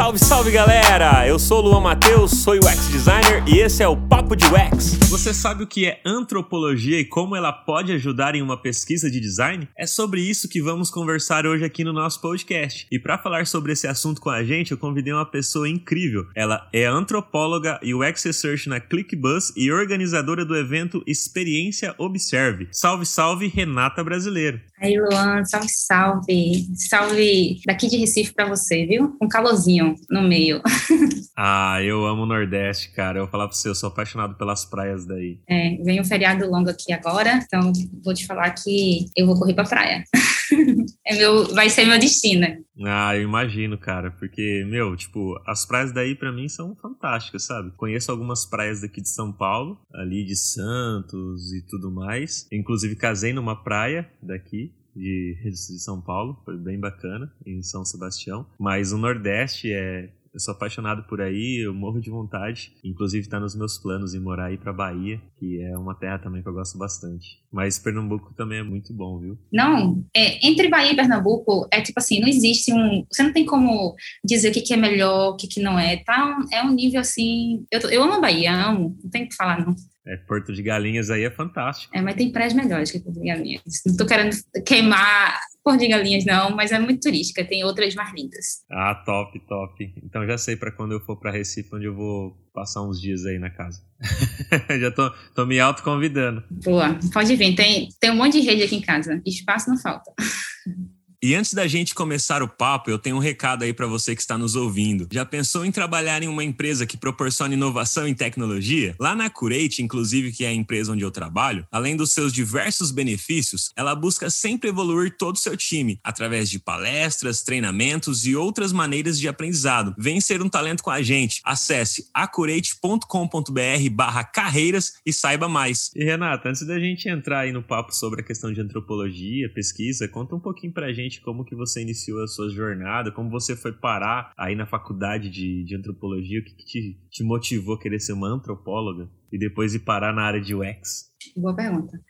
Salve, salve galera! Eu sou o Luan Matheus, sou UX designer e esse é o Papo de UX. Você sabe o que é antropologia e como ela pode ajudar em uma pesquisa de design? É sobre isso que vamos conversar hoje aqui no nosso podcast. E para falar sobre esse assunto com a gente, eu convidei uma pessoa incrível. Ela é antropóloga e UX Research na ClickBus e organizadora do evento Experiência Observe. Salve, salve, Renata Brasileiro. Aí, Luan, salve, salve. Salve daqui de Recife para você, viu? Um calorzinho no meio. ah, eu amo o Nordeste, cara. Eu vou falar pra você, eu sou apaixonado pelas praias daí. É, vem um feriado longo aqui agora, então vou te falar que eu vou correr pra praia. é meu, vai ser meu destino. Ah, eu imagino, cara, porque, meu, tipo, as praias daí para mim são fantásticas, sabe? Conheço algumas praias daqui de São Paulo, ali de Santos e tudo mais. Inclusive casei numa praia daqui, de, de São Paulo, foi bem bacana, em São Sebastião. Mas o Nordeste é eu sou apaixonado por aí, eu morro de vontade. Inclusive está nos meus planos em morar aí para Bahia, que é uma terra também que eu gosto bastante. Mas Pernambuco também é muito bom, viu? Não, é, entre Bahia e Pernambuco é tipo assim, não existe um, você não tem como dizer o que, que é melhor, o que, que não é. Tá, é um nível assim. Eu, eu amo a Bahia, amo, não tem o que falar não. É, Porto de Galinhas aí é fantástico. É, mas tem praias melhores que Porto de Galinhas. Não tô querendo queimar Porto de Galinhas, não, mas é muito turística, tem outras mais lindas. Ah, top, top. Então já sei para quando eu for para Recife, onde eu vou passar uns dias aí na casa. já tô, tô me autoconvidando. Boa, pode vir. Tem, tem um monte de rede aqui em casa. Espaço não falta. E antes da gente começar o papo, eu tenho um recado aí para você que está nos ouvindo. Já pensou em trabalhar em uma empresa que proporciona inovação em tecnologia? Lá na Curate, inclusive, que é a empresa onde eu trabalho, além dos seus diversos benefícios, ela busca sempre evoluir todo o seu time através de palestras, treinamentos e outras maneiras de aprendizado. Vem ser um talento com a gente. Acesse acurate.com.br/barra carreiras e saiba mais. E Renata, antes da gente entrar aí no papo sobre a questão de antropologia, pesquisa, conta um pouquinho pra gente gente como que você iniciou a sua jornada, como você foi parar aí na faculdade de, de antropologia, o que, que te, te motivou a querer ser uma antropóloga e depois ir parar na área de UX? Boa pergunta.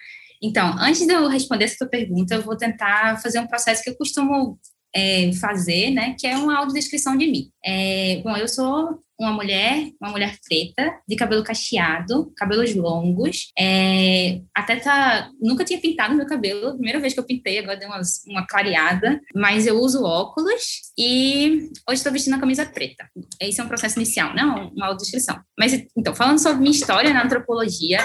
Então, antes de eu responder essa tua pergunta, eu vou tentar fazer um processo que eu costumo é, fazer, né, que é uma audiodescrição de mim. É, bom, eu sou uma mulher, uma mulher preta, de cabelo cacheado, cabelos longos, é, até tá, nunca tinha pintado meu cabelo, primeira vez que eu pintei, agora deu umas, uma clareada, mas eu uso óculos e hoje estou vestindo a camisa preta. Esse é um processo inicial, não uma audiodescrição. Mas, então, falando sobre minha história na antropologia,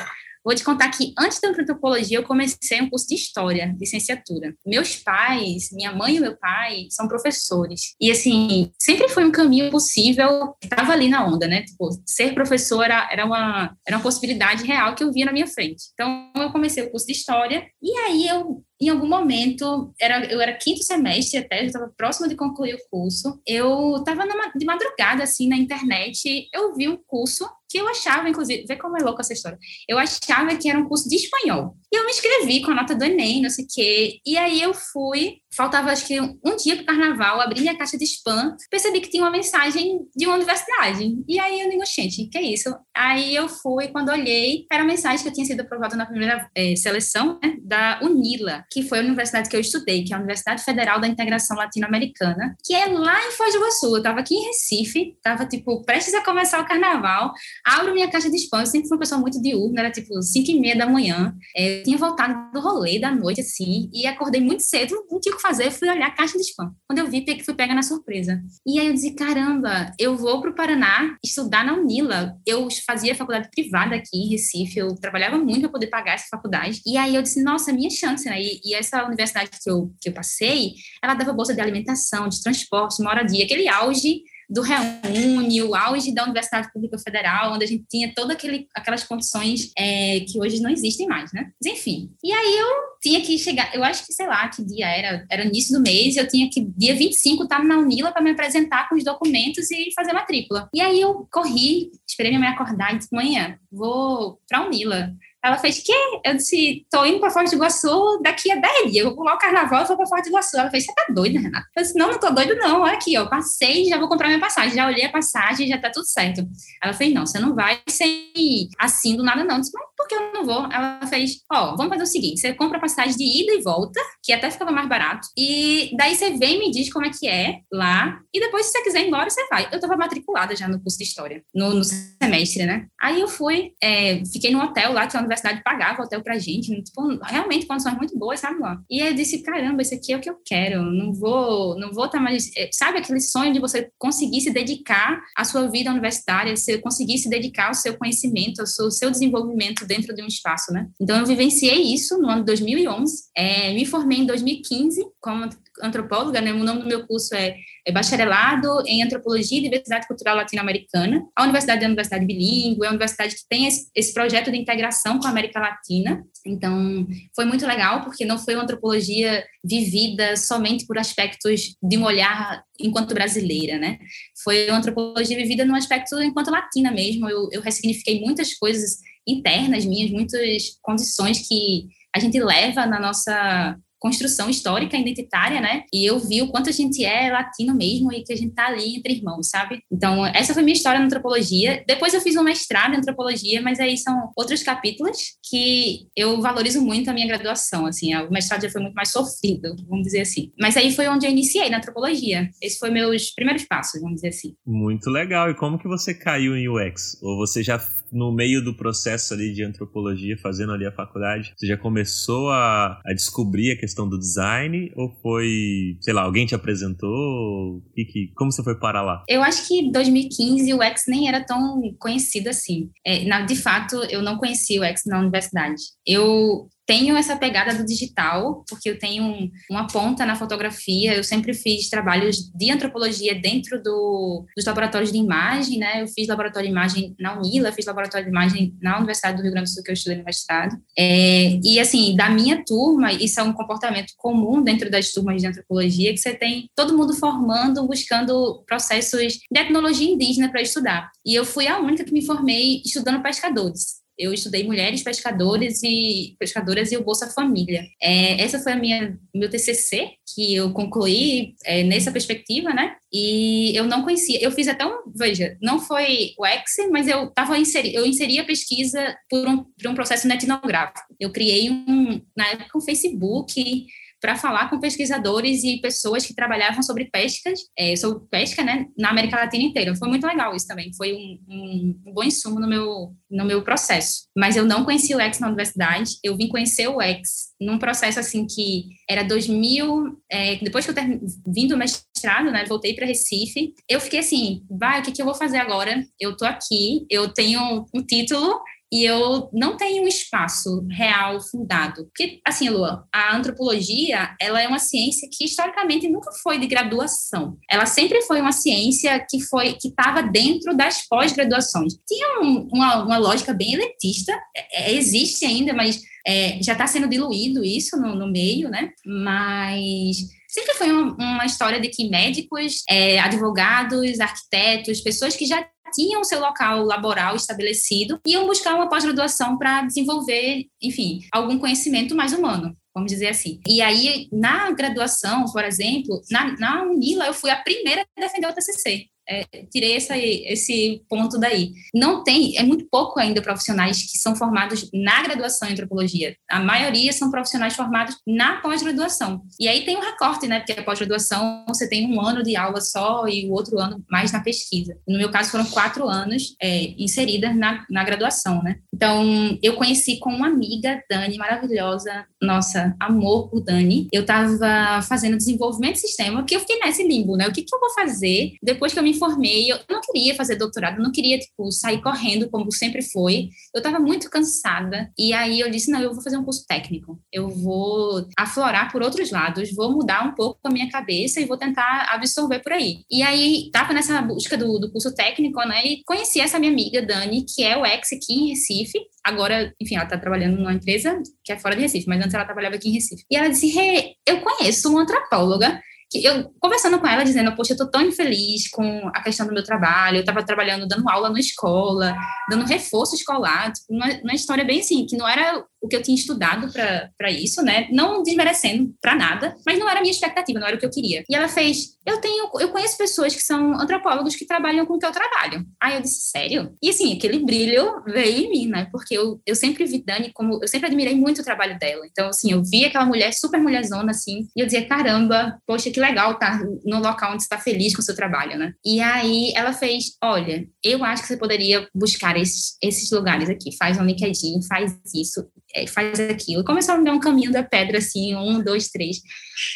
Vou te contar que antes da antropologia eu comecei um curso de história, licenciatura. Meus pais, minha mãe e meu pai são professores. E assim, sempre foi um caminho possível, estava ali na onda, né? Tipo, ser professor era, era, uma, era uma possibilidade real que eu via na minha frente. Então eu comecei o curso de história e aí eu em algum momento, era, eu era quinto semestre até, eu estava próximo de concluir o curso, eu estava de madrugada, assim, na internet, eu vi um curso que eu achava, inclusive, vê como é louca essa história, eu achava que era um curso de espanhol. E eu me inscrevi com a nota do Enem, não sei o quê, e aí eu fui, faltava acho que um dia para o carnaval, abri minha caixa de spam, percebi que tinha uma mensagem de uma universidade. E aí eu digo, gente, que é isso? Aí eu fui, quando olhei, era a mensagem que eu tinha sido aprovada na primeira é, seleção, né, da UNILA, que foi a universidade que eu estudei, que é a Universidade Federal da Integração Latino-Americana, que é lá em Foz do Iguaçu. Eu estava aqui em Recife, estava, tipo, prestes a começar o carnaval, abro minha caixa de spam, eu sempre fui uma pessoa muito diurna, era, tipo, 5 e meia da manhã, é, tinha voltado do rolê da noite, assim, e acordei muito cedo, não tinha o que fazer, fui olhar a caixa de spam. Quando eu vi, fui pega na surpresa. E aí eu disse, caramba, eu vou para o Paraná estudar na Unila. Eu fazia faculdade privada aqui em Recife, eu trabalhava muito para poder pagar essa faculdade, e aí eu disse, nossa, minha chance, né? E e, essa universidade que eu, que eu passei, ela dava bolsa de alimentação, de transporte, moradia, aquele auge do Reúne, o auge da Universidade Pública Federal, onde a gente tinha todas aquelas condições é, que hoje não existem mais, né? Mas enfim. E aí eu tinha que chegar, eu acho que, sei lá, que dia era, era início do mês, eu tinha que, dia 25, estar na Unila para me apresentar com os documentos e fazer matrícula. E aí eu corri, esperei minha mãe acordar e disse, manhã, vou para a Unila Ela fez, que? Eu disse, tô indo pra Foz do Iguaçu daqui a 10 dias. Eu vou pular o carnaval e vou pra Foz do Iguaçu. Ela fez, você tá doida, Renata? Eu disse, não, não tô doida, não. Olha aqui, ó. Passei, já vou comprar minha passagem. Já olhei a passagem, já tá tudo certo. Ela fez, não, você não vai sem assim do nada, não. Eu disse, mas por que eu não vou? Ela fez, ó, vamos fazer o seguinte: você compra a passagem de ida e volta, que até ficava mais barato, e daí você vem e me diz como é que é lá, e depois, se você quiser ir embora, você vai. Eu tava matriculada já no curso de História, no, no semestre, né? Aí eu fui, é, fiquei num hotel lá, que a universidade pagava hotel pra gente, tipo, realmente condições muito boas, sabe lá? E eu disse, caramba, isso aqui é o que eu quero, não vou, não vou estar tá mais... É, sabe aquele sonho de você conseguir se dedicar à sua vida universitária, você conseguir se dedicar ao seu conhecimento, ao seu, seu desenvolvimento dentro de um espaço, né? Então, eu vivenciei isso no ano de 2011, é, me formei em 2015 como antropóloga, né? O nome do meu curso é, é Bacharelado em Antropologia e Diversidade Cultural Latino-Americana. A universidade é uma universidade bilíngue, é uma universidade que tem esse, esse, projeto de integração com a América Latina. Então, foi muito legal, porque não foi uma antropologia vivida somente por aspectos de um olhar enquanto brasileira, né? Foi uma antropologia vivida num aspecto enquanto latina mesmo. Eu, eu ressignifiquei muitas coisas internas minhas, muitas condições que a gente leva na nossa construção histórica identitária, né? E eu vi o quanto a gente é latino mesmo e que a gente tá ali entre irmãos, sabe? Então, essa foi minha história na antropologia. Depois eu fiz um mestrado em antropologia, mas aí são outros capítulos que eu valorizo muito a minha graduação, assim. O mestrado já foi muito mais sofrido, vamos dizer assim. Mas aí foi onde eu iniciei na antropologia. Esse foi meus primeiros passos, vamos dizer assim. Muito legal. E como que você caiu em UX? Ou você já no meio do processo ali de antropologia, fazendo ali a faculdade, você já começou a, a descobrir a questão do design? Ou foi, sei lá, alguém te apresentou? E que, como você foi parar lá? Eu acho que em 2015 o UX nem era tão conhecido assim. É, na, de fato, eu não conhecia o UX na universidade. Eu tenho essa pegada do digital, porque eu tenho um, uma ponta na fotografia, eu sempre fiz trabalhos de antropologia dentro do, dos laboratórios de imagem, né? Eu fiz laboratório de imagem na UNILA, fiz laboratório de imagem na Universidade do Rio Grande do Sul, que eu estudei no mestrado. É, e, assim, da minha turma, isso é um comportamento comum dentro das turmas de antropologia, que você tem todo mundo formando, buscando processos de etnologia indígena para estudar. E eu fui a única que me formei estudando pescadores eu estudei mulheres pescadores e pescadoras e o Bolsa Família. É, essa foi a minha meu TCC que eu concluí é, nessa perspectiva, né? E eu não conhecia. Eu fiz até um, veja, não foi o X, mas eu tava inseri, eu inseri a pesquisa por um, por um processo etnográfico. Eu criei um na época um Facebook para falar com pesquisadores e pessoas que trabalhavam sobre pescas, é, sobre pesca, né, na América Latina inteira. Foi muito legal isso também, foi um, um, um bom insumo no meu, no meu processo. Mas eu não conheci o X na universidade, eu vim conhecer o X num processo assim que era 2000, é, depois que eu ter, vim do mestrado, né, voltei para Recife, eu fiquei assim, vai, o que, que eu vou fazer agora? Eu tô aqui, eu tenho um título e eu não tenho um espaço real fundado. Porque, assim, Luan, a antropologia, ela é uma ciência que historicamente nunca foi de graduação. Ela sempre foi uma ciência que foi que estava dentro das pós-graduações. Tinha um, uma, uma lógica bem elitista, é, é existe ainda, mas é, já está sendo diluído isso no, no meio, né? Mas sempre foi uma, história de que médicos, é, advogados, arquitetos, pessoas que já tinham seu local laboral estabelecido, iam buscar uma pós-graduação para desenvolver, enfim, algum conhecimento mais humano vamos dizer assim. E aí, na graduação, por exemplo, na, na Unila, eu fui a primeira a defender o TCC. É, tirei essa, esse ponto daí. Não tem, é muito pouco ainda profissionais que são formados na graduação em antropologia. A maioria são profissionais formados na pós-graduação. E aí tem um recorte, né? Porque a pós-graduação você tem um ano de aula só e o outro ano mais na pesquisa. No meu caso, foram quatro anos é, inseridas na, na graduação, né? Então, eu conheci com uma amiga, Dani, maravilhosa, nossa, amor por Dani. Eu estava fazendo desenvolvimento de sistema, que eu fiquei nesse limbo, né? O que, que eu vou fazer depois que eu me formei? Eu não queria fazer doutorado, não queria, tipo, sair correndo como sempre foi. Eu estava muito cansada. E aí eu disse, não, eu vou fazer um curso técnico. Eu vou aflorar por outros lados, vou mudar um pouco a minha cabeça e vou tentar absorver por aí. E aí, estava nessa busca do, do curso técnico, né? E conheci essa minha amiga, Dani, que é o ex aqui em Recife. Agora, enfim, ela está trabalhando numa empresa que é fora de Recife, mas antes ela trabalhava aqui em Recife. E ela disse: hey, Eu conheço uma antropóloga que eu conversando com ela, dizendo, poxa, eu tô tão infeliz com a questão do meu trabalho, eu estava trabalhando, dando aula na escola, dando reforço escolar, tipo, uma, uma história bem assim, que não era o que eu tinha estudado para isso, né? Não desmerecendo para nada, mas não era a minha expectativa, não era o que eu queria. E ela fez, eu tenho, eu conheço pessoas que são antropólogos que trabalham com o que eu trabalho. Aí eu disse, sério? E assim, aquele brilho veio em mim, né? Porque eu, eu sempre vi Dani como, eu sempre admirei muito o trabalho dela. Então, assim, eu vi aquela mulher super mulherzona, assim, e eu dizia, caramba, poxa, que legal estar tá no local onde você está feliz com o seu trabalho, né? E aí ela fez, olha, eu acho que você poderia buscar esses, esses lugares aqui, faz um LinkedIn, faz isso, é, faz aquilo. Começou a me dar um caminho da pedra, assim, um, dois, três.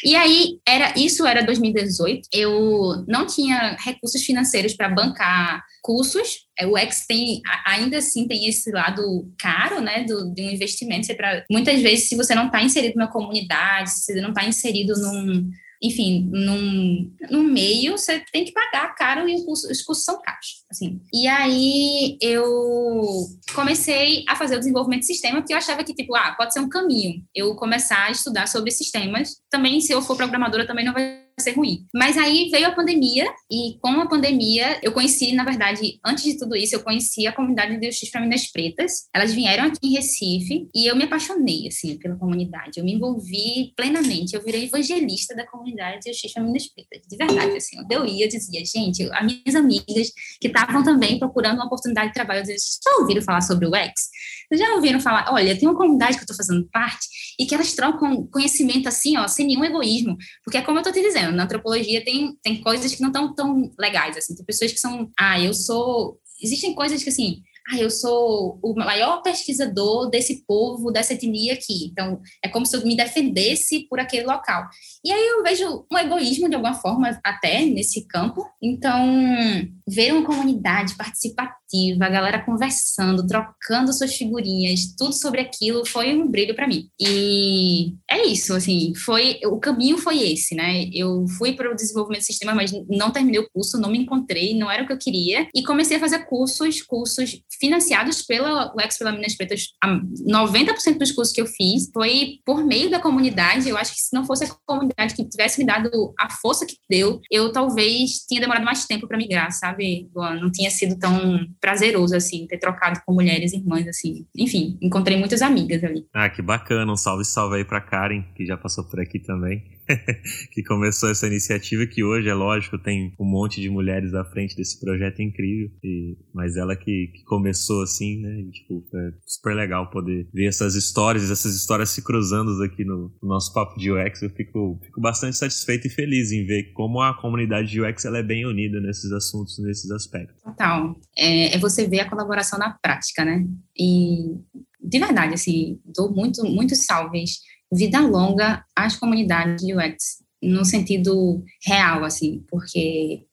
E aí, era isso era 2018, eu não tinha recursos financeiros para bancar cursos, é, o X tem, ainda assim, tem esse lado caro, né, do, de um investimento, pra, muitas vezes, se você não está inserido na comunidade, se você não está inserido num enfim, num, num meio, você tem que pagar caro e os custos são caros, assim. E aí eu comecei a fazer o desenvolvimento de sistema, porque eu achava que, tipo, ah, pode ser um caminho eu começar a estudar sobre sistemas. Também, se eu for programadora, também não vai ser ruim. Mas aí veio a pandemia, e com a pandemia, eu conheci, na verdade, antes de tudo isso, eu conheci a comunidade de X para Minas Pretas. Elas vieram aqui em Recife e eu me apaixonei, assim, pela comunidade. Eu me envolvi plenamente. Eu virei evangelista da comunidade de X para Minas Pretas. De verdade, assim. Eu ia, eu dizia, gente, as minhas amigas que estavam também procurando uma oportunidade de trabalho, eu dizia, já ouviram falar sobre o X? Já ouviram falar, olha, tem uma comunidade que eu estou fazendo parte e que elas trocam conhecimento assim, ó, sem nenhum egoísmo. Porque é como eu estou te dizendo, na antropologia tem, tem coisas que não estão tão legais, assim. Tem pessoas que são, ah, eu sou... Existem coisas que, assim, ah, eu sou o maior pesquisador desse povo, dessa etnia aqui. Então, é como se eu me defendesse por aquele local. E aí eu vejo um egoísmo, de alguma forma, até nesse campo. Então, ver uma comunidade participativa, a galera conversando, trocando suas figurinhas, tudo sobre aquilo, foi um brilho para mim. E é isso, assim, foi o caminho foi esse, né? Eu fui para o desenvolvimento do sistema, mas não terminei o curso, não me encontrei, não era o que eu queria, e comecei a fazer cursos, cursos financiados pela UX pela Minas Pretas. 90% dos cursos que eu fiz foi por meio da comunidade. Eu acho que se não fosse a comunidade que tivesse me dado a força que deu, eu talvez tinha demorado mais tempo para migrar, sabe? Não tinha sido tão prazeroso assim ter trocado com mulheres irmãs assim. Enfim, encontrei muitas amigas ali. Ah, que bacana. Um salve, salve aí para Karen, que já passou por aqui também. que começou essa iniciativa que hoje, é lógico, tem um monte de mulheres à frente desse projeto incrível, e, mas ela que, que começou assim, né, e, tipo, é super legal poder ver essas histórias, essas histórias se cruzando aqui no, no, nosso papo de UX, eu fico, fico bastante satisfeito e feliz em ver como a comunidade de UX ela é bem unida nesses assuntos, nesses aspectos. Total, é, é você ver a colaboração na prática, né, e de verdade, assim, dou muito, muitos salves vida longa às comunidades de UX, no sentido real, assim, porque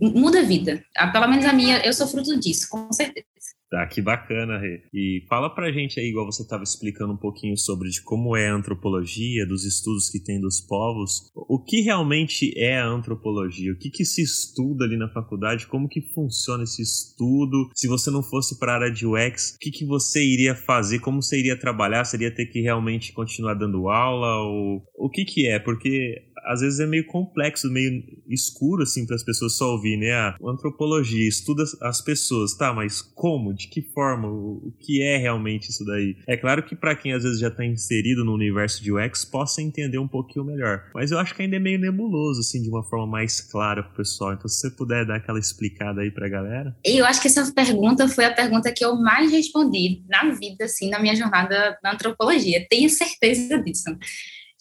muda a vida. Pelo menos a minha, eu sou fruto disso, com certeza. Tá, que bacana, Rê. E fala pra gente aí, igual você estava explicando um pouquinho sobre de como é a antropologia, dos estudos que tem dos povos. O que realmente é a antropologia? O que, que se estuda ali na faculdade? Como que funciona esse estudo? Se você não fosse para a área de UX, o que, que você iria fazer? Como você iria trabalhar? Seria ter que realmente continuar dando aula? Ou o que que é? Porque às vezes é meio complexo, meio escuro, assim, para as pessoas só ouvir, né? A antropologia estuda as pessoas, tá, mas como? De que forma? O, que é realmente isso daí? É claro que para quem às vezes já está inserido no universo de UX possa entender um pouquinho melhor, mas eu acho que ainda é meio nebuloso, assim, de uma forma mais clara pro pessoal. Então, se você puder dar aquela explicada aí pra galera. Eu acho que essa pergunta foi a pergunta que eu mais respondi na vida, assim, na minha jornada na antropologia. Tenho certeza disso.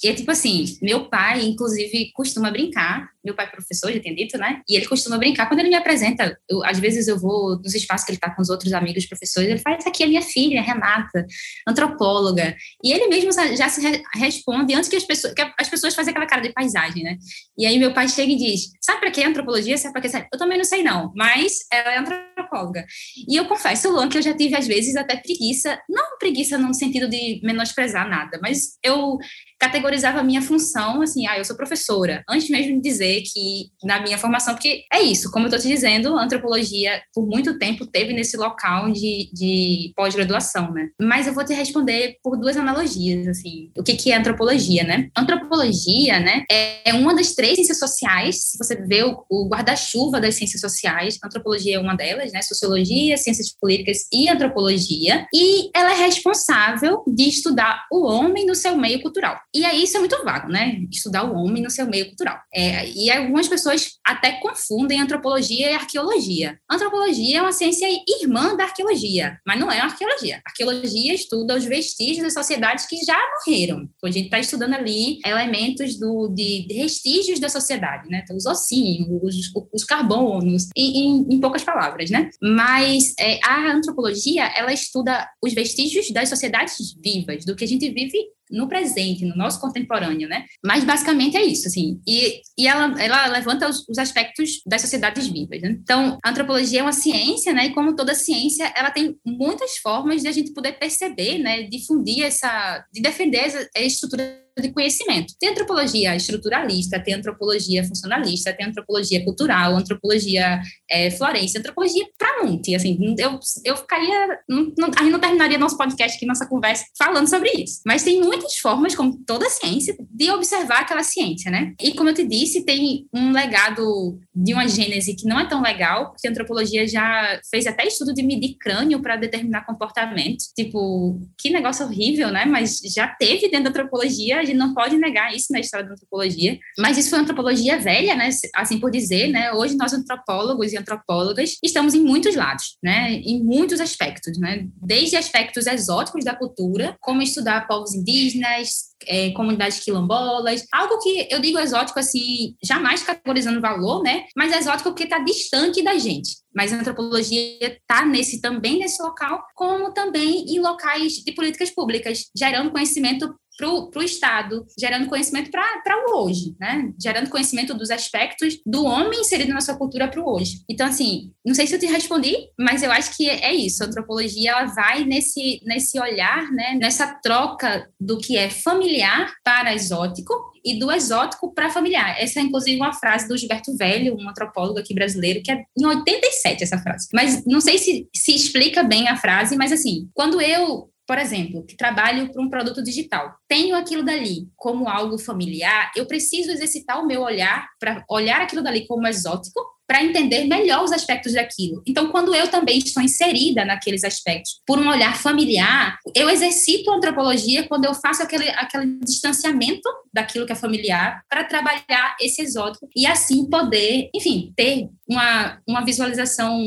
E é tipo assim, meu pai, inclusive, costuma brincar, meu pai é professor, já tem dito, né? E ele costuma brincar quando ele me apresenta. Eu, às vezes eu vou nos espaços que ele está com os outros amigos professores, ele Essa aqui é minha filha, Renata, antropóloga. E ele mesmo já se re responde antes que as pessoas, que as pessoas fazem aquela cara de paisagem, né? E aí meu pai chega e diz: Sabe para que é antropologia? Sabe para que? Eu também não sei, não, mas ela é antropóloga. E eu confesso, Luan, que eu já tive às vezes até preguiça, não preguiça no sentido de menosprezar nada, mas eu categorizo categorizava a minha função, assim, ah, eu sou professora, antes mesmo de dizer que na minha formação, porque é isso, como eu estou te dizendo, antropologia, por muito tempo, teve nesse local de, de pós-graduação, né? Mas eu vou te responder por duas analogias, assim, o que, que é antropologia, né? Antropologia, né, é uma das três ciências sociais, se você vê o, o guarda-chuva das ciências sociais, antropologia é uma delas, né, sociologia, ciências políticas e antropologia, e ela é responsável de estudar o homem no seu meio cultural. E aí isso é muito vago, né? Estudar o homem no seu meio cultural. É, e algumas pessoas até confundem antropologia e arqueologia. Antropologia é uma ciência irmã da arqueologia, mas não é arqueologia. Arqueologia estuda os vestígios das sociedades que já morreram. Então, a gente está estudando ali elementos do, de, de, vestígios da sociedade, né? Então, os ossinhos, os, os carbonos, em, em, em, poucas palavras, né? Mas é, a antropologia, ela estuda os vestígios das sociedades vivas, do que a gente vive no presente, no nosso contemporâneo, né? Mas basicamente é isso, assim. E, e ela, ela levanta os, os aspectos das sociedades vivas. Né? Então, a antropologia é uma ciência, né? E como toda ciência, ela tem muitas formas de a gente poder perceber, né? Difundir essa, de defender essa, estrutura de conhecimento. Tem antropologia estruturalista, tem antropologia funcionalista, tem antropologia cultural, antropologia é, florense, antropologia para monte. Assim, eu, eu ficaria. Não, a gente não terminaria nosso podcast aqui, nossa conversa, falando sobre isso. Mas tem muitas formas, como toda ciência, de observar aquela ciência, né? E como eu te disse, tem um legado de uma gênese que não é tão legal, porque a antropologia já fez até estudo de medir crânio para determinar comportamento. Tipo, que negócio horrível, né? Mas já teve dentro da antropologia gente não pode negar isso na história da antropologia, mas isso foi antropologia velha, né, assim por dizer, né, hoje nós antropólogos e antropólogas estamos em muitos lados, né, em muitos aspectos, né, desde aspectos exóticos da cultura, como estudar povos indígenas, é, comunidades quilombolas, algo que eu digo exótico assim, jamais categorizando valor, né, mas exótico porque está distante da gente. Mas a antropologia está nesse também nesse local, como também em locais de políticas públicas, gerando conhecimento para o Estado, gerando conhecimento para o hoje, né? Gerando conhecimento dos aspectos do homem inserido na sua cultura para o hoje. Então, assim, não sei se eu te respondi, mas eu acho que é isso. A antropologia ela vai nesse, nesse olhar, né? Nessa troca do que é familiar para exótico e do exótico para familiar. Essa é, inclusive, uma frase do Gilberto Velho, um antropólogo aqui brasileiro, que é em 87 essa frase. Mas não sei se se explica bem a frase, mas assim, quando eu por exemplo, que trabalho para um produto digital, tenho aquilo dali como algo familiar, eu preciso exercitar o meu olhar para olhar aquilo dali como exótico para entender melhor os aspectos daquilo. Então, quando eu também estou inserida naqueles aspectos por um olhar familiar, eu exercito a antropologia quando eu faço aquele, aquele distanciamento daquilo que é familiar para trabalhar esse exótico e assim poder, enfim, ter uma, uma visualização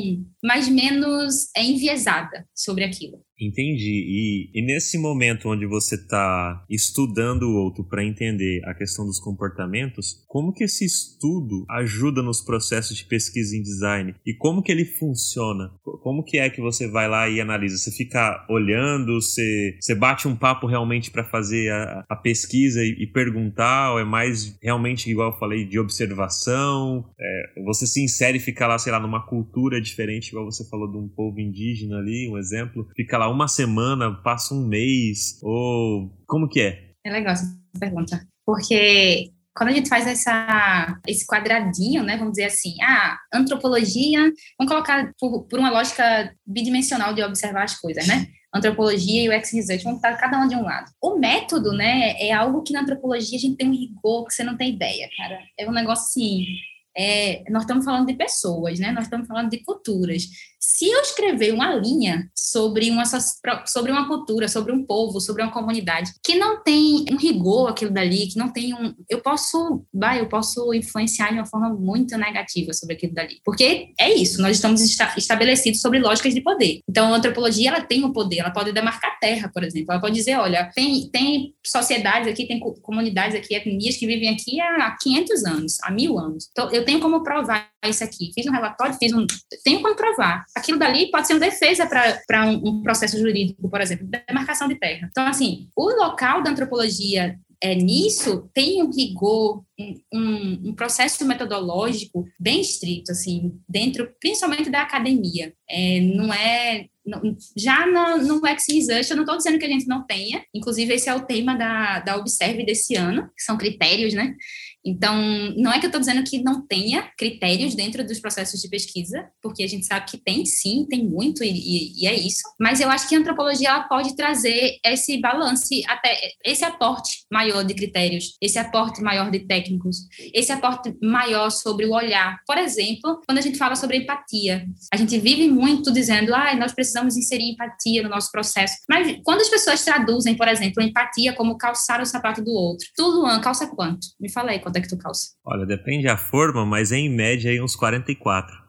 mais menos enviesada sobre aquilo. Entendi. E, e nesse momento onde você está estudando o outro para entender a questão dos comportamentos, como que esse estudo ajuda nos processos de pesquisa em design? E como que ele funciona? Como que é que você vai lá e analisa? Você fica olhando, você, você bate um papo realmente para fazer a, a pesquisa e, e, perguntar, ou é mais realmente, igual eu falei, de observação? É, você se insere e fica lá, sei lá, numa cultura diferente, igual você falou de um povo indígena ali, um exemplo, fica lá uma semana, passa um mês, ou como que é? É legal essa pergunta, porque quando a gente faz essa, esse quadradinho, né, vamos dizer assim, ah, antropologia, vamos colocar por, por uma lógica bidimensional de observar as coisas, né? Antropologia e o X-Research vão estar cada um de um lado. O método, né, é algo que na antropologia a gente tem um rigor que você não tem ideia, cara. É um negócio assim, é, nós estamos falando de pessoas, né? Nós estamos falando de culturas. Se eu escrever uma linha sobre uma, sobre uma cultura, sobre um povo, sobre uma comunidade, que não tem um rigor aquilo dali, que não tem um. Eu posso, vai, eu posso influenciar de uma forma muito negativa sobre aquilo dali. Porque é isso, nós estamos esta, estabelecidos sobre lógicas de poder. Então, a antropologia, ela tem o um poder, ela pode demarcar terra, por exemplo. Ela pode dizer: olha, tem, tem sociedades aqui, tem comunidades aqui, etnias que vivem aqui há 500 anos, há mil anos. Então, eu tenho como provar isso aqui. Fiz um relatório, fiz um. Tenho como provar. Aquilo dali pode ser uma defesa para um, um processo jurídico, por exemplo, demarcação de terra. Então, assim, o local da antropologia é, nisso tem um rigor, um, um, processo metodológico bem estrito, assim, dentro, principalmente da academia. É, não é já no, no X Research, eu não estou dizendo que a gente não tenha, inclusive esse é o tema da, da Observe desse ano, que são critérios, né? Então, não é que eu estou dizendo que não tenha critérios dentro dos processos de pesquisa, porque a gente sabe que tem sim, tem muito, e, e, e é isso. Mas eu acho que a antropologia pode trazer esse balance, até esse aporte maior de critérios, esse aporte maior de técnicos, esse aporte maior sobre o olhar. Por exemplo, quando a gente fala sobre empatia, a gente vive muito dizendo, ah, nós precisamos inserir empatia no nosso processo. Mas quando as pessoas traduzem, por exemplo, empatia como calçar o sapato do outro, tu, Luan, calça quanto? Me fala aí quanto é que tu calça? Olha, depende da forma, mas em média aí uns 44.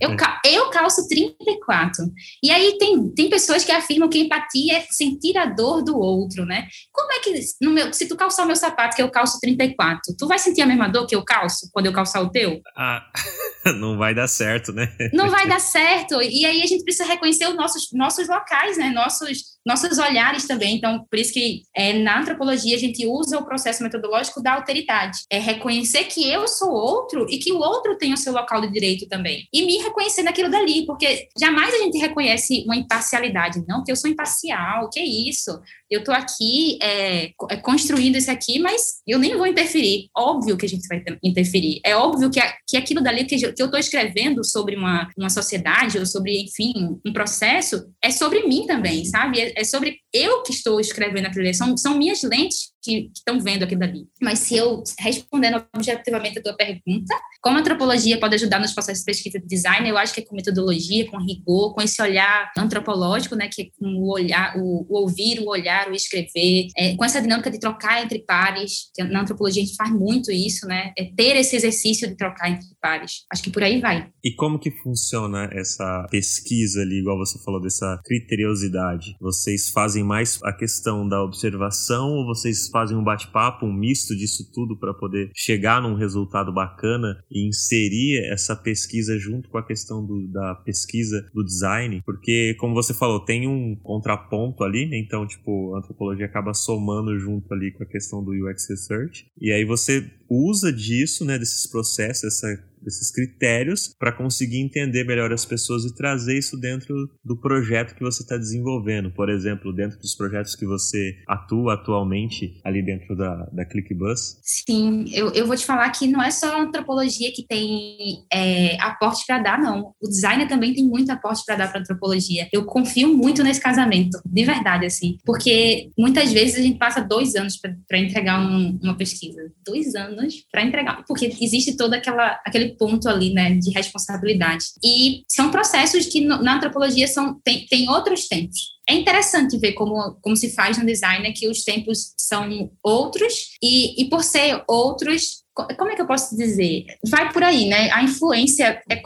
Eu, eu calço 34. E aí tem, tem pessoas que afirmam que empatia é sentir a dor do outro, né? Como é que, no meu, se tu calçar o meu sapato, que eu calço 34, tu vai sentir a mesma dor que eu calço quando eu calçar o teu? Ah, não vai dar certo, né? Não vai dar certo. E aí a gente precisa reconhecer os nossos, nossos locais, né? Nossos, nossos olhares também. Então, por isso que é, na antropologia a gente usa o processo metodológico da alteridade. É reconhecer que eu sou outro e que o outro tem o seu local de direito também. E me reconhecer naquilo dali, porque jamais a gente reconhece uma imparcialidade. Não, que eu sou imparcial, que isso? Eu estou aqui é, é, construindo isso aqui, mas eu nem vou interferir. Óbvio que a gente vai interferir. É óbvio que, que aquilo dali que, eu estou escrevendo sobre uma, uma sociedade ou sobre, enfim, um processo, é sobre mim também, sabe? É, é sobre eu que estou escrevendo aquilo ali. São, são minhas lentes que estão vendo aquilo dali. Mas se eu, respondendo objetivamente a tua pergunta, como a antropologia pode ajudar nos processos de pesquisa de design, eu acho que é com metodologia, com rigor, com esse olhar antropológico, né, que é com o olhar, o, o ouvir, o olhar, o escrever, é, com essa dinâmica de trocar entre pares, que na antropologia a gente faz muito isso, né? É ter esse exercício de trocar entre pares. Acho que por aí vai. E como que funciona essa pesquisa ali, igual você falou, dessa criteriosidade? Vocês fazem mais a questão da observação ou vocês fazem um bate-papo, um misto disso tudo para poder chegar num resultado bacana e inserir essa pesquisa junto com a questão do, da pesquisa do design? Porque, como você falou, tem um contraponto ali, né? Então, tipo, a antropologia acaba somando junto ali com a questão do UX Research. E aí você usa disso, né, desses processos, essa desses critérios para conseguir entender melhor as pessoas e trazer isso dentro do projeto que você está desenvolvendo. Por exemplo, dentro dos projetos que você atua atualmente ali dentro da, da ClickBus? Sim, eu, eu vou te falar que não é só a antropologia que tem é, aporte para dar, não. O designer também tem muito aporte para dar para antropologia. Eu confio muito nesse casamento, de verdade, assim, porque muitas vezes a gente passa dois anos para entregar um, uma pesquisa. Dois anos para entregar, porque existe toda aquela aquele ponto ali, né, de responsabilidade. E são processos que na antropologia são tem, tem outros tempos. É interessante ver como, como se faz no design, né, que os tempos são outros e, e por ser outros, como é que eu posso dizer? Vai por aí, né? A influência é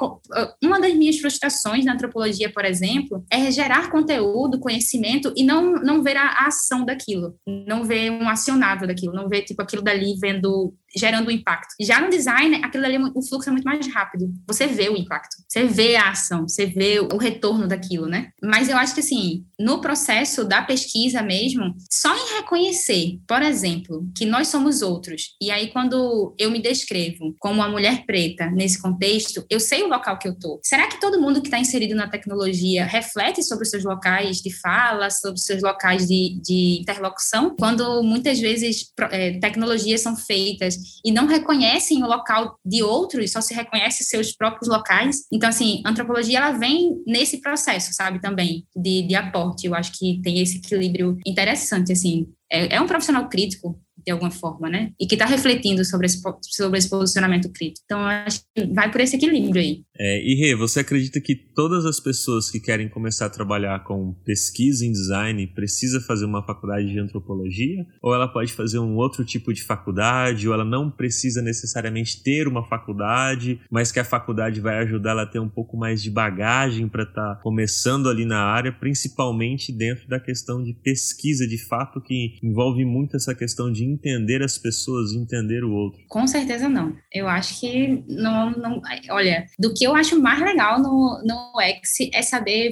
uma das minhas frustrações na antropologia, por exemplo, é gerar conteúdo, conhecimento e não não ver a ação daquilo, não ver um acionável daquilo, não ver tipo aquilo dali vendo gerando um impacto. Já no design, aquilo ali, o fluxo é muito mais rápido. Você vê o impacto, você vê a ação, você vê o retorno daquilo, né? Mas eu acho que, assim, no processo da pesquisa mesmo, só em reconhecer, por exemplo, que nós somos outros, e aí quando eu me descrevo como uma mulher preta nesse contexto, eu sei o local que eu tô. Será que todo mundo que está inserido na tecnologia reflete sobre os seus locais de fala, sobre os seus locais de, de interlocução? Quando muitas vezes é, tecnologias são feitas e não reconhecem o local de outros, só se reconhece seus próprios locais. Então, assim, a antropologia ela vem nesse processo, sabe, também, de, de aporte. Eu acho que tem esse equilíbrio interessante, assim. É, é um profissional crítico, de alguma forma, né? E que está refletindo sobre esse, sobre esse posicionamento crítico. Então, acho que vai por esse equilíbrio aí. É, e Rê, você acredita que todas as pessoas que querem começar a trabalhar com pesquisa em design precisa fazer uma faculdade de antropologia? Ou ela pode fazer um outro tipo de faculdade? Ou ela não precisa necessariamente ter uma faculdade, mas que a faculdade vai ajudar ela a ter um pouco mais de bagagem para estar tá começando ali na área, principalmente dentro da questão de pesquisa de fato, que envolve muito essa questão de entender as pessoas, entender o outro? Com certeza não. Eu acho que não, não olha, do que eu acho mais legal no, no X é saber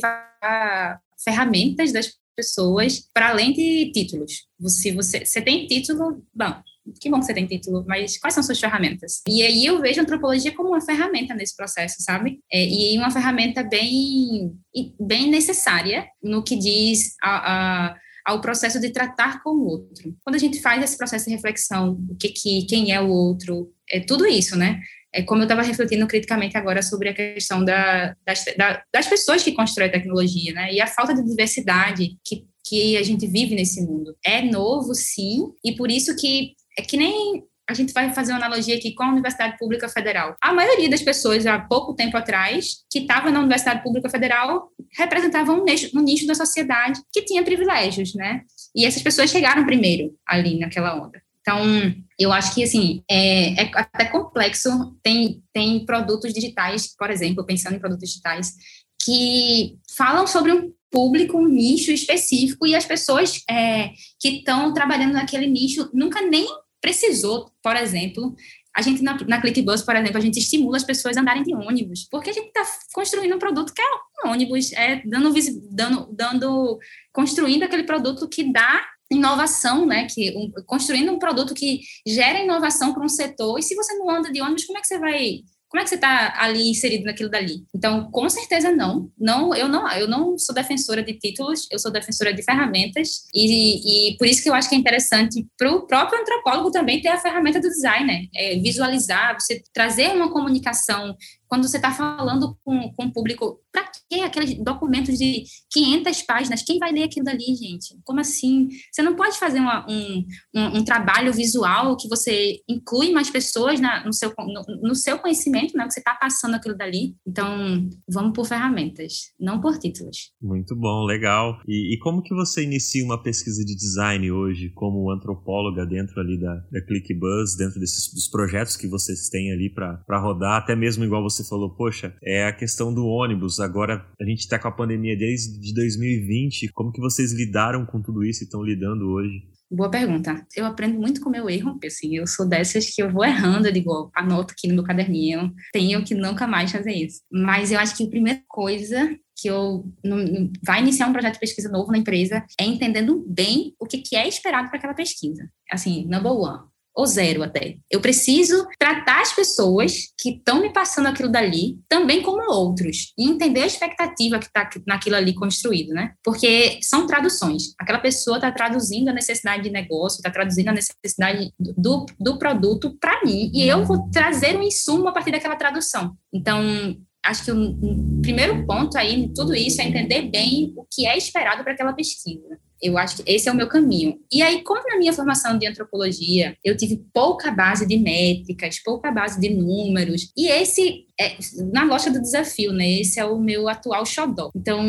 ferramentas das pessoas para além de títulos. Se você, você tem título, bom, que bom que você tem título, mas quais são suas ferramentas? E aí eu vejo a antropologia como uma ferramenta nesse processo, sabe? É, e uma ferramenta bem, bem necessária no que diz a, a ao processo de tratar com o outro. Quando a gente faz esse processo de reflexão, o que, que quem é o outro, é tudo isso, né? É como eu estava refletindo criticamente agora sobre a questão da, das, da, das pessoas que constroem tecnologia, né? E a falta de diversidade que, que a gente vive nesse mundo. É novo, sim, e por isso que é que nem a gente vai fazer uma analogia aqui com a Universidade Pública Federal. A maioria das pessoas, há pouco tempo atrás, que estava na Universidade Pública Federal, representavam um nicho, um nicho da sociedade que tinha privilégios, né? E essas pessoas chegaram primeiro ali naquela onda. Então, eu acho que, assim, é, é, até complexo. Tem, tem produtos digitais, por exemplo, pensando em produtos digitais, que falam sobre um público, um nicho específico, e as pessoas é, que estão trabalhando naquele nicho nunca nem precisou, por exemplo, a gente na, na ClickBus, por exemplo, a gente estimula as pessoas a andarem de ônibus, porque a gente está construindo um produto que é um ônibus, é dando, dando, dando, construindo aquele produto que dá inovação, né? Que um, construindo um produto que gera inovação para um setor. E se você não anda de ônibus, como é que você vai como é que você está ali inserido naquilo dali? Então, com certeza não. Não, eu não, eu não sou defensora de títulos, eu sou defensora de ferramentas e, e por isso que eu acho que é interessante para o próprio antropólogo também ter a ferramenta do designer, né? é, visualizar, você trazer uma comunicação quando você está falando com, com o público, para que aqueles documentos de 500 páginas? Quem vai ler aquilo dali, gente? Como assim? Você não pode fazer uma, um, um, um, trabalho visual que você inclui mais pessoas na, no, seu, no, no, seu conhecimento, né? Que você está passando aquilo dali. Então, vamos por ferramentas, não por títulos. Muito bom, legal. E, e como que você inicia uma pesquisa de design hoje, como antropóloga dentro ali da, da ClickBuzz, dentro desses dos projetos que vocês têm ali para rodar, até mesmo igual você você falou, poxa, é a questão do ônibus. Agora a gente está com a pandemia desde 2020. Como que vocês lidaram com tudo isso e estão lidando hoje? Boa pergunta. Eu aprendo muito com o meu erro, assim, eu sou dessas que eu vou errando, eu digo, anoto aqui no meu caderninho, tenho que nunca mais fazer isso. Mas eu acho que a primeira coisa que eu vai iniciar um projeto de pesquisa novo na empresa é entendendo bem o que, que é esperado para aquela pesquisa. Assim, number one ou zero até. Eu preciso tratar as pessoas que estão me passando aquilo dali também como outros e entender a expectativa que está naquilo ali construído, né? Porque são traduções. Aquela pessoa está traduzindo a necessidade de negócio, está traduzindo a necessidade do, do produto para mim e eu vou trazer um insumo a partir daquela tradução. Então, acho que o, primeiro ponto aí tudo isso é entender bem o que é esperado para aquela pesquisa. Eu acho que esse é o meu caminho. E aí, como na minha formação de antropologia, eu tive pouca base de métricas, pouca base de números, e esse é, na lógica do desafio, né? Esse é o meu atual xodó. Então,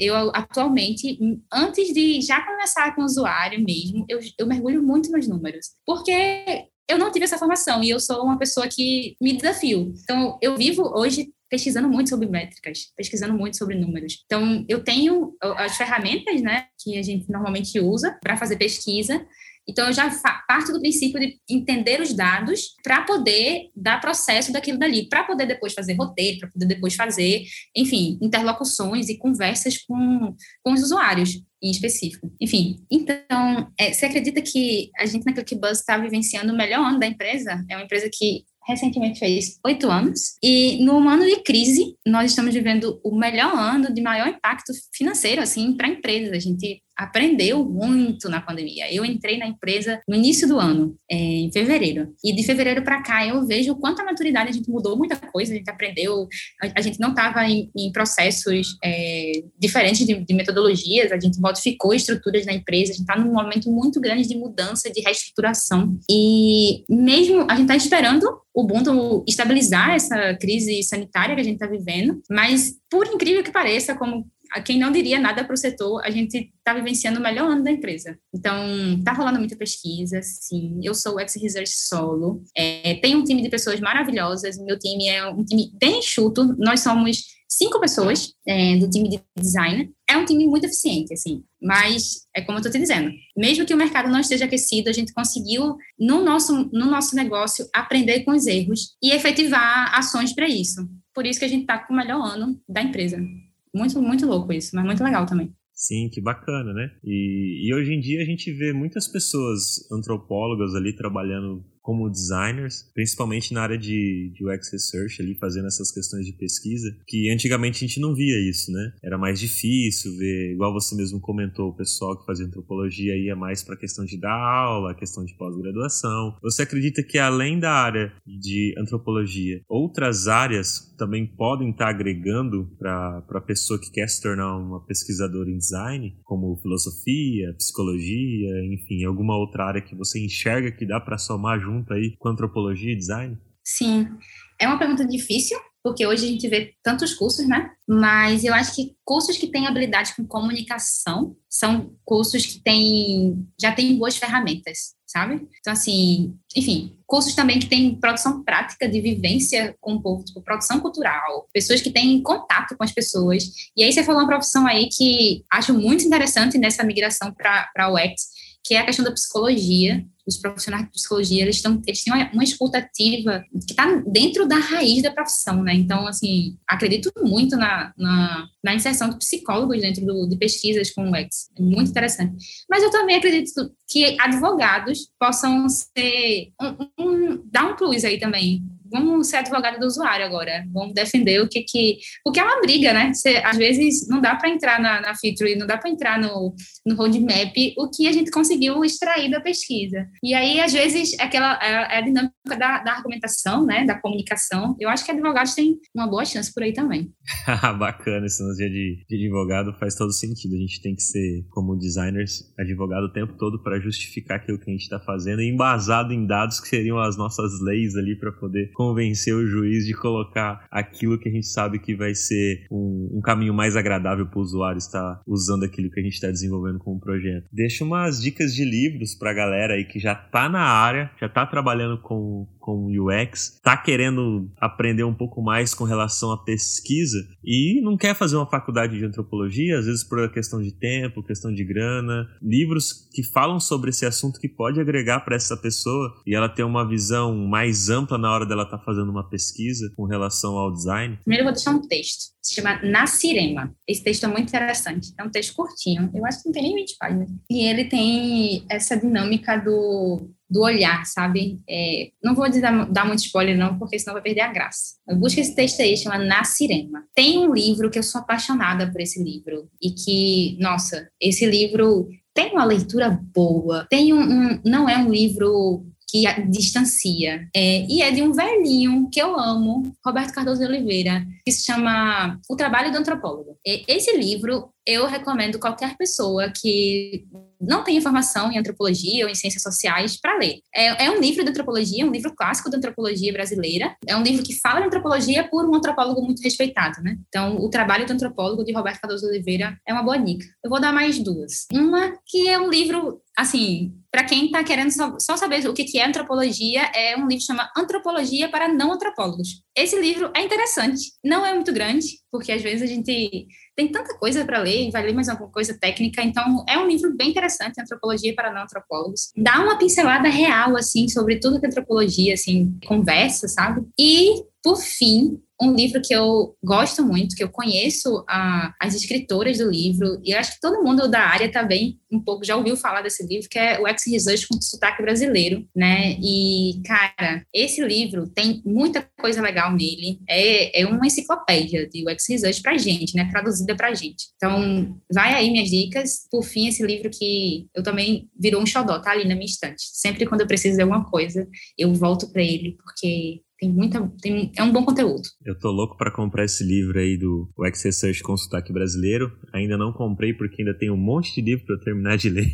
eu atualmente, antes de já começar com o usuário mesmo, eu, eu mergulho muito nos números. Porque eu não tive essa formação e eu sou uma pessoa que me desafio. Então, eu vivo hoje pesquisando muito sobre métricas, pesquisando muito sobre números. Então, eu tenho as ferramentas, né, que a gente normalmente usa para fazer pesquisa. Então, eu já parto do princípio de entender os dados para poder dar processo daquilo dali, para poder depois fazer roteiro, para poder depois fazer, enfim, interlocuções e conversas com, com os usuários em específico. Enfim, então, é, você acredita que a gente na ClickBuzz está vivenciando o melhor ano da empresa? É uma empresa que recentemente fez oito anos. E no ano de crise, nós estamos vivendo o melhor ano de maior impacto financeiro, assim, para a empresa. A gente aprendeu muito na pandemia. Eu entrei na empresa no início do ano, é, em fevereiro. E de fevereiro para cá eu vejo o quanto a maturidade a gente mudou muita coisa, a gente aprendeu, a, gente não estava em, em, processos é, diferentes de, de, metodologias, a gente modificou estruturas na empresa, a gente está num momento muito grande de mudança, de reestruturação. E mesmo a gente está esperando o Ubuntu estabilizar essa crise sanitária que a gente está vivendo, mas por incrível que pareça, como quem não diria nada para o setor, a gente está vivenciando o melhor ano da empresa. Então, está rolando muita pesquisa, sim. Eu sou ex-research solo. É, tem um time de pessoas maravilhosas. Meu time é um time bem enxuto. Nós somos cinco pessoas é, do time de design. É um time muito eficiente, assim. Mas, é como eu estou te dizendo, mesmo que o mercado não esteja aquecido, a gente conseguiu, no nosso, no nosso negócio, aprender com os erros e efetivar ações para isso. Por isso que a gente está com o melhor ano da empresa. Muito, muito louco isso, mas muito legal também. Sim, que bacana, né? E, e hoje em dia a gente vê muitas pessoas antropólogas ali trabalhando como designers, principalmente na área de, de UX Research, ali fazendo essas questões de pesquisa, que antigamente a gente não via isso, né? Era mais difícil ver, igual você mesmo comentou, o pessoal que fazia antropologia ia mais para a questão de dar aula, a questão de pós-graduação. Você acredita que além da área de antropologia, outras áreas também podem estar agregando para a pessoa que quer se tornar uma pesquisadora em design, como filosofia, psicologia, enfim, alguma outra área que você enxerga que dá para somar junto junto aí com antropologia e design? Sim, é uma pergunta difícil, porque hoje a gente vê tantos cursos, né? Mas eu acho que cursos que têm habilidade com comunicação são cursos que têm, já têm boas ferramentas, sabe? Então, assim, enfim, cursos também que têm produção prática de vivência com o povo, tipo, produção cultural, pessoas que têm contato com as pessoas. E aí você falou uma profissão aí que acho muito interessante nessa migração para o UX, que é a questão da psicologia, os profissionais de psicologia, eles, estão, eles têm uma, uma escuta ativa que está dentro da raiz da profissão, né? Então, assim, acredito muito na, na, na inserção de psicólogos dentro do, de pesquisas com o UX. É muito interessante. Mas eu também acredito que advogados possam ser, um, um, dar um plus aí também, vamos ser advogado do usuário agora, vamos defender o que que... Porque é uma briga, né? Você, às vezes não dá para entrar na, na feature, não dá para entrar no, no roadmap o que a gente conseguiu extrair da pesquisa. E aí, às vezes, é aquela, é, é a dinâmica da, da, argumentação, né? Da comunicação. Eu acho que advogados têm uma boa chance por aí também. Bacana, esse dia de, de advogado faz todo sentido. A gente tem que ser, como designers, advogado o tempo todo para justificar aquilo que a gente está fazendo, embasado em dados que seriam as nossas leis ali para poder convencer o juiz de colocar aquilo que a gente sabe que vai ser um, um caminho mais agradável para o usuário estar usando aquilo que a gente está desenvolvendo como projeto. Deixa umas dicas de livros para a galera aí que já está na área, já está trabalhando com, com UX, está querendo aprender um pouco mais com relação à pesquisa e não quer fazer uma faculdade de antropologia, às vezes por questão de tempo, questão de grana, livros que falam sobre esse assunto que pode agregar para essa pessoa e ela ter uma visão mais ampla na hora dela estar tá fazendo uma pesquisa com relação ao design? Primeiro eu vou deixar um texto, se chama Nascirema. Esse texto é muito interessante, é um texto curtinho, eu acho que não tem nem 20 páginas. E ele tem essa dinâmica do do olhar, sabe? É, não vou dar, dar muito spoiler, não, porque senão vai perder a graça. Busca esse texto aí, chama Nascirema. Tem um livro que eu sou apaixonada por esse livro, e que, nossa, esse livro tem uma leitura boa, tem um, um não é um livro que distancia. É, e é de um velhinho que eu amo, Roberto Cardoso de Oliveira, que se chama O Trabalho do Antropólogo. Esse livro eu recomendo qualquer pessoa que não tem informação em antropologia ou em ciências sociais para ler. É, é, um livro de antropologia, um livro clássico da antropologia brasileira. É um livro que fala de antropologia por um antropólogo muito respeitado, né? Então, o trabalho do antropólogo de Roberto Cardoso Oliveira é uma boa dica. Eu vou dar mais duas. Uma que é um livro, assim, para quem está querendo só, saber o que, é antropologia, é um livro que chama Antropologia para Não Antropólogos. Esse livro é interessante, não é muito grande, porque às vezes a gente tem tanta coisa para ler, vai ler mais alguma coisa técnica, então é um livro bem interessante, Antropologia para Não Antropólogos. Dá uma pincelada real, assim, sobre tudo que a antropologia, assim, conversa, sabe? E, por fim, um livro que eu gosto muito, que eu conheço a, as escritoras do livro, e acho que todo mundo da área também um pouco já ouviu falar desse livro, que é o Ex Research com sotaque brasileiro, né? E, cara, esse livro tem muita coisa legal nele, é, é uma enciclopédia de UX Research pra gente, né? Traduzida pra gente. Então, vai aí minhas dicas. Por fim, esse livro que eu também virou um xodó, tá ali na minha estante. Sempre quando eu preciso de alguma coisa, eu volto para ele, porque tem muita. Tem, é um bom conteúdo. Eu tô louco para comprar esse livro aí do UX Research com sotaque brasileiro. Ainda não comprei porque ainda tem um monte de livro para eu terminar de ler.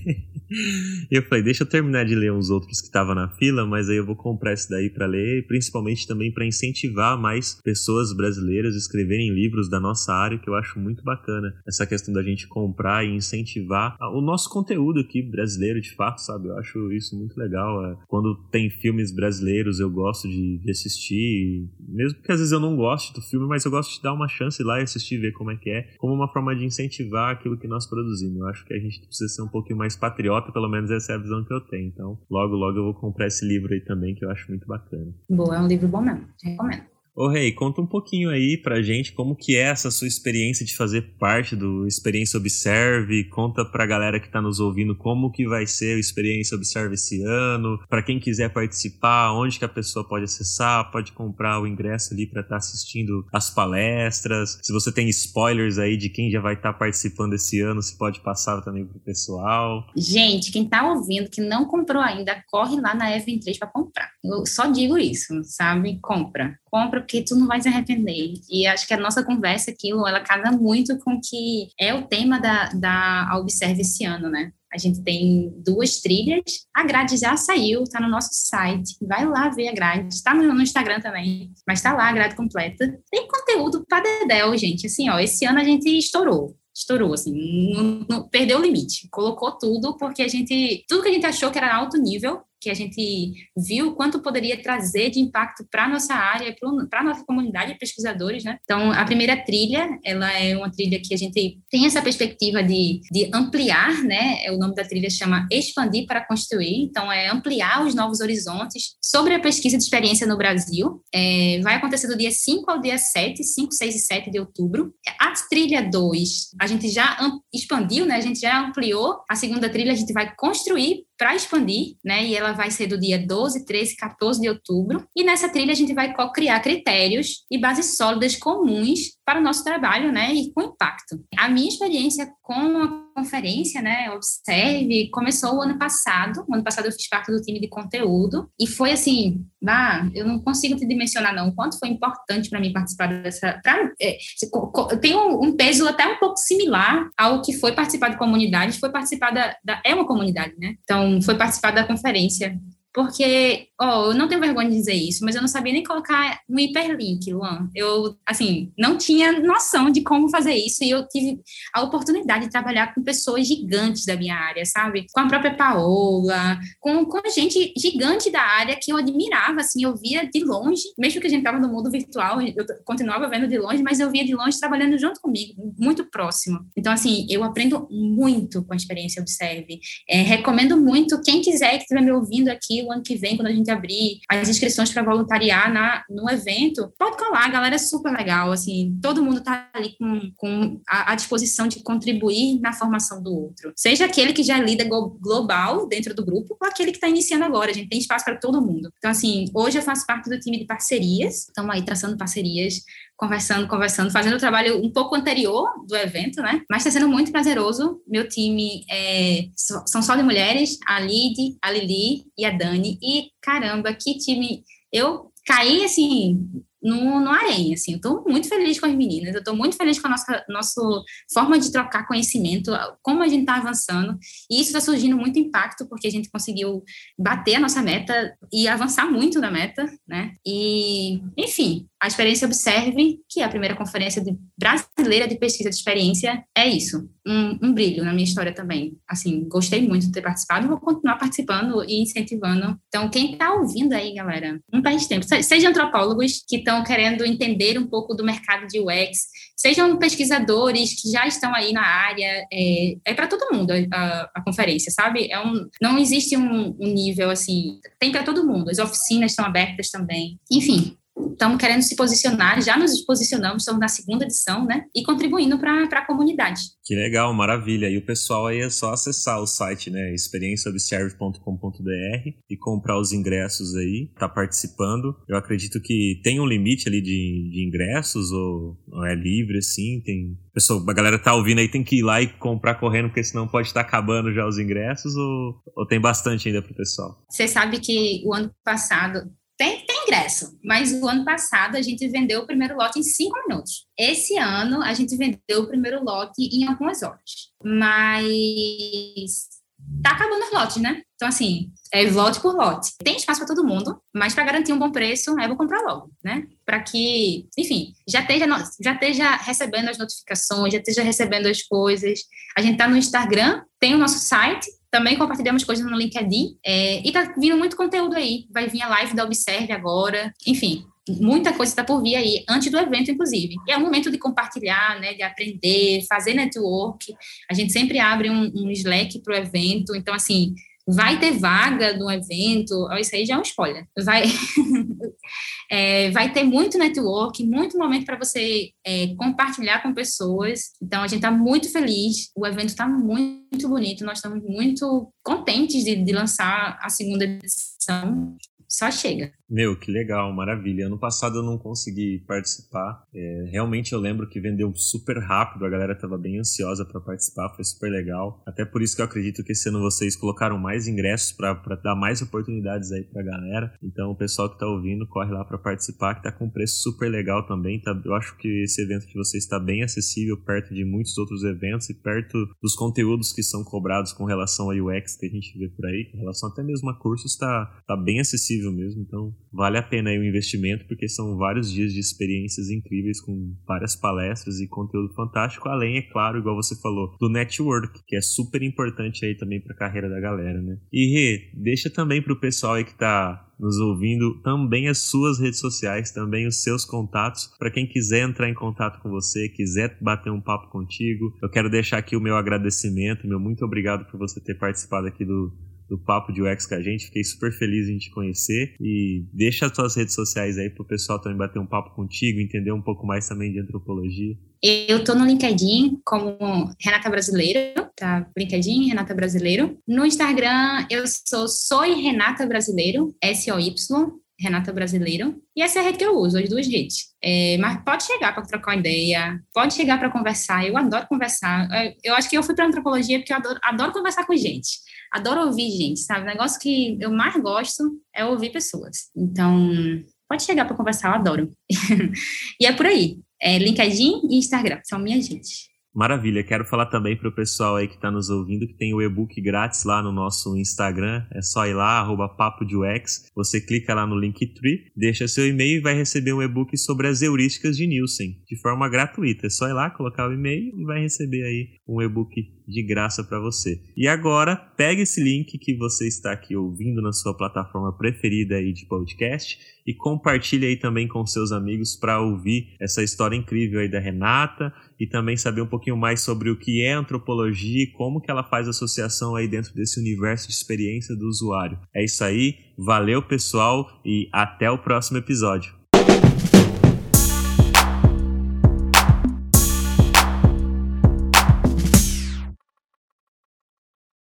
e eu falei, deixa eu terminar de ler uns outros que estavam na fila, mas aí eu vou comprar esse daí para ler, principalmente também para incentivar mais pessoas brasileiras a escreverem livros da nossa área, que eu acho muito bacana. Essa questão da gente comprar e incentivar o nosso conteúdo aqui brasileiro, de fato, sabe? Eu acho isso muito legal. É, quando tem filmes brasileiros, eu gosto de, de assistir assistir, mesmo que às vezes eu não goste do filme, mas eu gosto de dar uma chance lá e assistir ver como é que é, como uma forma de incentivar aquilo que nós produzimos. Eu acho que a gente precisa ser um pouquinho mais patriota, pelo menos essa é a visão que eu tenho. Então, logo, logo eu vou comprar esse livro aí também, que eu acho muito bacana. Boa, é um livro bom mesmo, recomendo. Ô Rei, conta um pouquinho aí pra gente como que é essa sua experiência de fazer parte do Experiência Observe, conta pra galera que tá nos ouvindo como que vai ser o Experiência Observe esse ano, para quem quiser participar, onde que a pessoa pode acessar, pode comprar o ingresso ali para estar tá assistindo as palestras, se você tem spoilers aí de quem já vai estar tá participando esse ano, se pode passar também pro pessoal. Gente, quem tá ouvindo, que não comprou ainda, corre lá na F23 para comprar. Eu só digo isso, sabe? Compra compra porque tu não vai se arrepender. E acho que a nossa conversa, aquilo, ela casa muito com que é o tema da, da Observe esse ano, né? A gente tem duas trilhas. A grade já saiu, tá no nosso site. Vai lá ver a grade. Está no Instagram também, mas tá lá a grade completa. Tem conteúdo para dedéu, gente. Assim, ó, esse ano a gente estourou estourou, assim, não, não, perdeu o limite, colocou tudo, porque a gente, tudo que a gente achou que era alto nível, que a gente viu quanto poderia trazer de impacto para nossa área, para a nossa comunidade de pesquisadores, né? Então, a primeira trilha, ela é uma trilha que a gente tem essa perspectiva de, de ampliar, né? O nome da trilha chama Expandir para Construir, então é ampliar os novos horizontes sobre a pesquisa de experiência no Brasil. É, vai acontecer do dia 5 ao dia 7, 5, 6 e 7 de outubro. A trilha 2, a gente já expandiu, né? A gente já ampliou. A segunda trilha a gente vai construir para expandir, né? E ela vai ser do dia 12, 13, 14 de outubro. E nessa trilha a gente vai co-criar critérios e bases sólidas comuns para o nosso trabalho, né? E com impacto. A minha experiência com a conferência, né, Observe, começou o ano passado. O ano passado eu fiz parte do time de conteúdo e foi assim, bah, eu não consigo te dimensionar não, quanto foi importante para mim participar dessa. Pra, é, tem um, um, peso até um pouco similar ao que foi participar de comunidades, foi participar da, da é uma comunidade, né? Então foi participar da conferência porque, ó, eu não tenho vergonha de dizer isso, mas eu não sabia nem colocar um hiperlink, Luan. Eu, assim, não tinha noção de como fazer isso e eu tive a oportunidade de trabalhar com pessoas gigantes da minha área, sabe? Com a própria Paola, com, com gente gigante da área que eu admirava, assim, eu via de longe, mesmo que a gente estava no mundo virtual, eu continuava vendo de longe, mas eu via de longe trabalhando junto comigo, muito próximo. Então, assim, eu aprendo muito com a experiência Observe. É, recomendo muito, quem quiser que estiver me ouvindo aqui, o ano que vem, quando a gente abrir as inscrições para voluntariar na, no evento, pode colar, a galera é super legal, assim, todo mundo está ali com, com a, a, disposição de contribuir na formação do outro. Seja aquele que já é líder global dentro do grupo, ou aquele que está iniciando agora, a gente tem espaço para todo mundo. Então, assim, hoje eu faço parte do time de parcerias, estamos aí traçando parcerias conversando, conversando, fazendo o trabalho um pouco anterior do evento, né? Mas está sendo muito prazeroso. Meu time é, são só de mulheres, a Lid, a Lili e a Dani. E caramba, que time! Eu caí assim no, no Arém, assim, eu estou muito feliz com as meninas, eu estou muito feliz com a nossa, nossa forma de trocar conhecimento, como a gente está avançando, e isso está surgindo muito impacto, porque a gente conseguiu bater a nossa meta e avançar muito na meta, né, e, enfim, a experiência Observe, que é a primeira conferência de, brasileira de pesquisa de experiência, é isso, um, um, brilho na minha história também. Assim, gostei muito de ter participado, vou continuar participando e incentivando. Então, quem está ouvindo aí, galera, não perde tempo. Sejam antropólogos que estão querendo entender um pouco do mercado de UX, sejam pesquisadores que já estão aí na área, é, é para todo mundo a, a, conferência, sabe? É um, não existe um, um nível assim, tem para todo mundo. As oficinas estão abertas também. Enfim, estamos querendo se posicionar, já nos posicionamos, estamos na segunda edição, né? E contribuindo para a comunidade. Que legal, maravilha. E o pessoal aí é só acessar o site, né? experienciaobserve.com.br e comprar os ingressos aí, tá participando. Eu acredito que tem um limite ali de, de ingressos ou, ou é livre, assim, tem pessoal, a galera tá ouvindo aí, tem que ir lá e comprar correndo, porque senão pode estar acabando já os ingressos, ou, ou tem bastante ainda pro pessoal? Você sabe que o ano passado tem, tem ingresso, mas o ano passado a gente vendeu o primeiro lote em cinco minutos. Esse ano a gente vendeu o primeiro lote em algumas horas. Mas tá acabando os lotes, né? Então, assim, é lote por lote. Tem espaço para todo mundo, mas para garantir um bom preço, eu vou comprar logo, né? Para que, enfim, já esteja, já esteja recebendo as notificações, já esteja recebendo as coisas. A gente tá no Instagram, tem o nosso site, também compartilhamos coisas no LinkedIn. É, e tá vindo muito conteúdo aí. Vai vir a live da Observe agora. Enfim, muita coisa está por vir aí, antes do evento, inclusive. E é o momento de compartilhar, né, de aprender, fazer network. A gente sempre abre um, um Slack para o evento. Então, assim, Vai ter vaga no evento, isso aí já é um spoiler. Vai, é, vai ter muito network, muito momento para você é, compartilhar com pessoas. Então, a gente está muito feliz, o evento está muito bonito, nós estamos muito contentes de, de lançar a segunda edição. Só chega. Meu, que legal, maravilha. Ano passado eu não consegui participar. É, realmente eu lembro que vendeu super rápido, a galera estava bem ansiosa para participar, foi super legal. Até por isso que eu acredito que esse ano vocês colocaram mais ingressos para dar mais oportunidades aí para a galera. Então o pessoal que está ouvindo, corre lá para participar, que está com preço super legal também. Tá, eu acho que esse evento de vocês está bem acessível, perto de muitos outros eventos e perto dos conteúdos que são cobrados com relação ao UX que a gente vê por aí, com relação até mesmo a cursos, está tá bem acessível mesmo. Então vale a pena o investimento, porque são vários dias de experiências incríveis com várias palestras e conteúdo fantástico, além, é claro, igual você falou, do network, que é super importante aí também para a carreira da galera, né? E Rê, deixa também para o pessoal aí que está nos ouvindo também as suas redes sociais, também os seus contatos, para quem quiser entrar em contato com você, quiser bater um papo contigo. Eu quero deixar aqui o meu agradecimento, meu muito obrigado por você ter participado aqui do do Papo de UX com a gente. Fiquei super feliz em te conhecer. E deixa as tuas redes sociais aí pro pessoal também bater um papo contigo, entender um pouco mais também de antropologia. Eu tô no LinkedIn como Renata Brasileiro, tá? LinkedIn, Renata Brasileiro. No Instagram, eu sou Soy Renata Brasileiro, S-O-Y, Renata Brasileiro. E essa é a rede que eu uso, as duas redes. É, mas pode chegar para trocar uma ideia, pode chegar para conversar. Eu adoro conversar. Eu acho que eu fui para antropologia porque eu adoro, adoro conversar com gente adoro ouvir gente, sabe? O negócio que eu mais gosto é ouvir pessoas. Então, pode chegar para conversar, eu adoro. e é por aí. É LinkedIn e Instagram, são minhas gente. Maravilha, quero falar também para o pessoal aí que está nos ouvindo que tem o e-book grátis lá no nosso Instagram. É só ir lá, arroba papo de UX. Você clica lá no Linktree, deixa seu e-mail e vai receber um e-book sobre as heurísticas de Nielsen, de forma gratuita. É só ir lá, colocar o e-mail e vai receber aí um e-book de graça para você. E agora, pega esse link que você está aqui ouvindo na sua plataforma preferida aí de podcast e compartilhe aí também com seus amigos para ouvir essa história incrível aí da Renata e também saber um pouquinho mais sobre o que é antropologia e como que ela faz associação aí dentro desse universo de experiência do usuário. É isso aí, valeu pessoal e até o próximo episódio.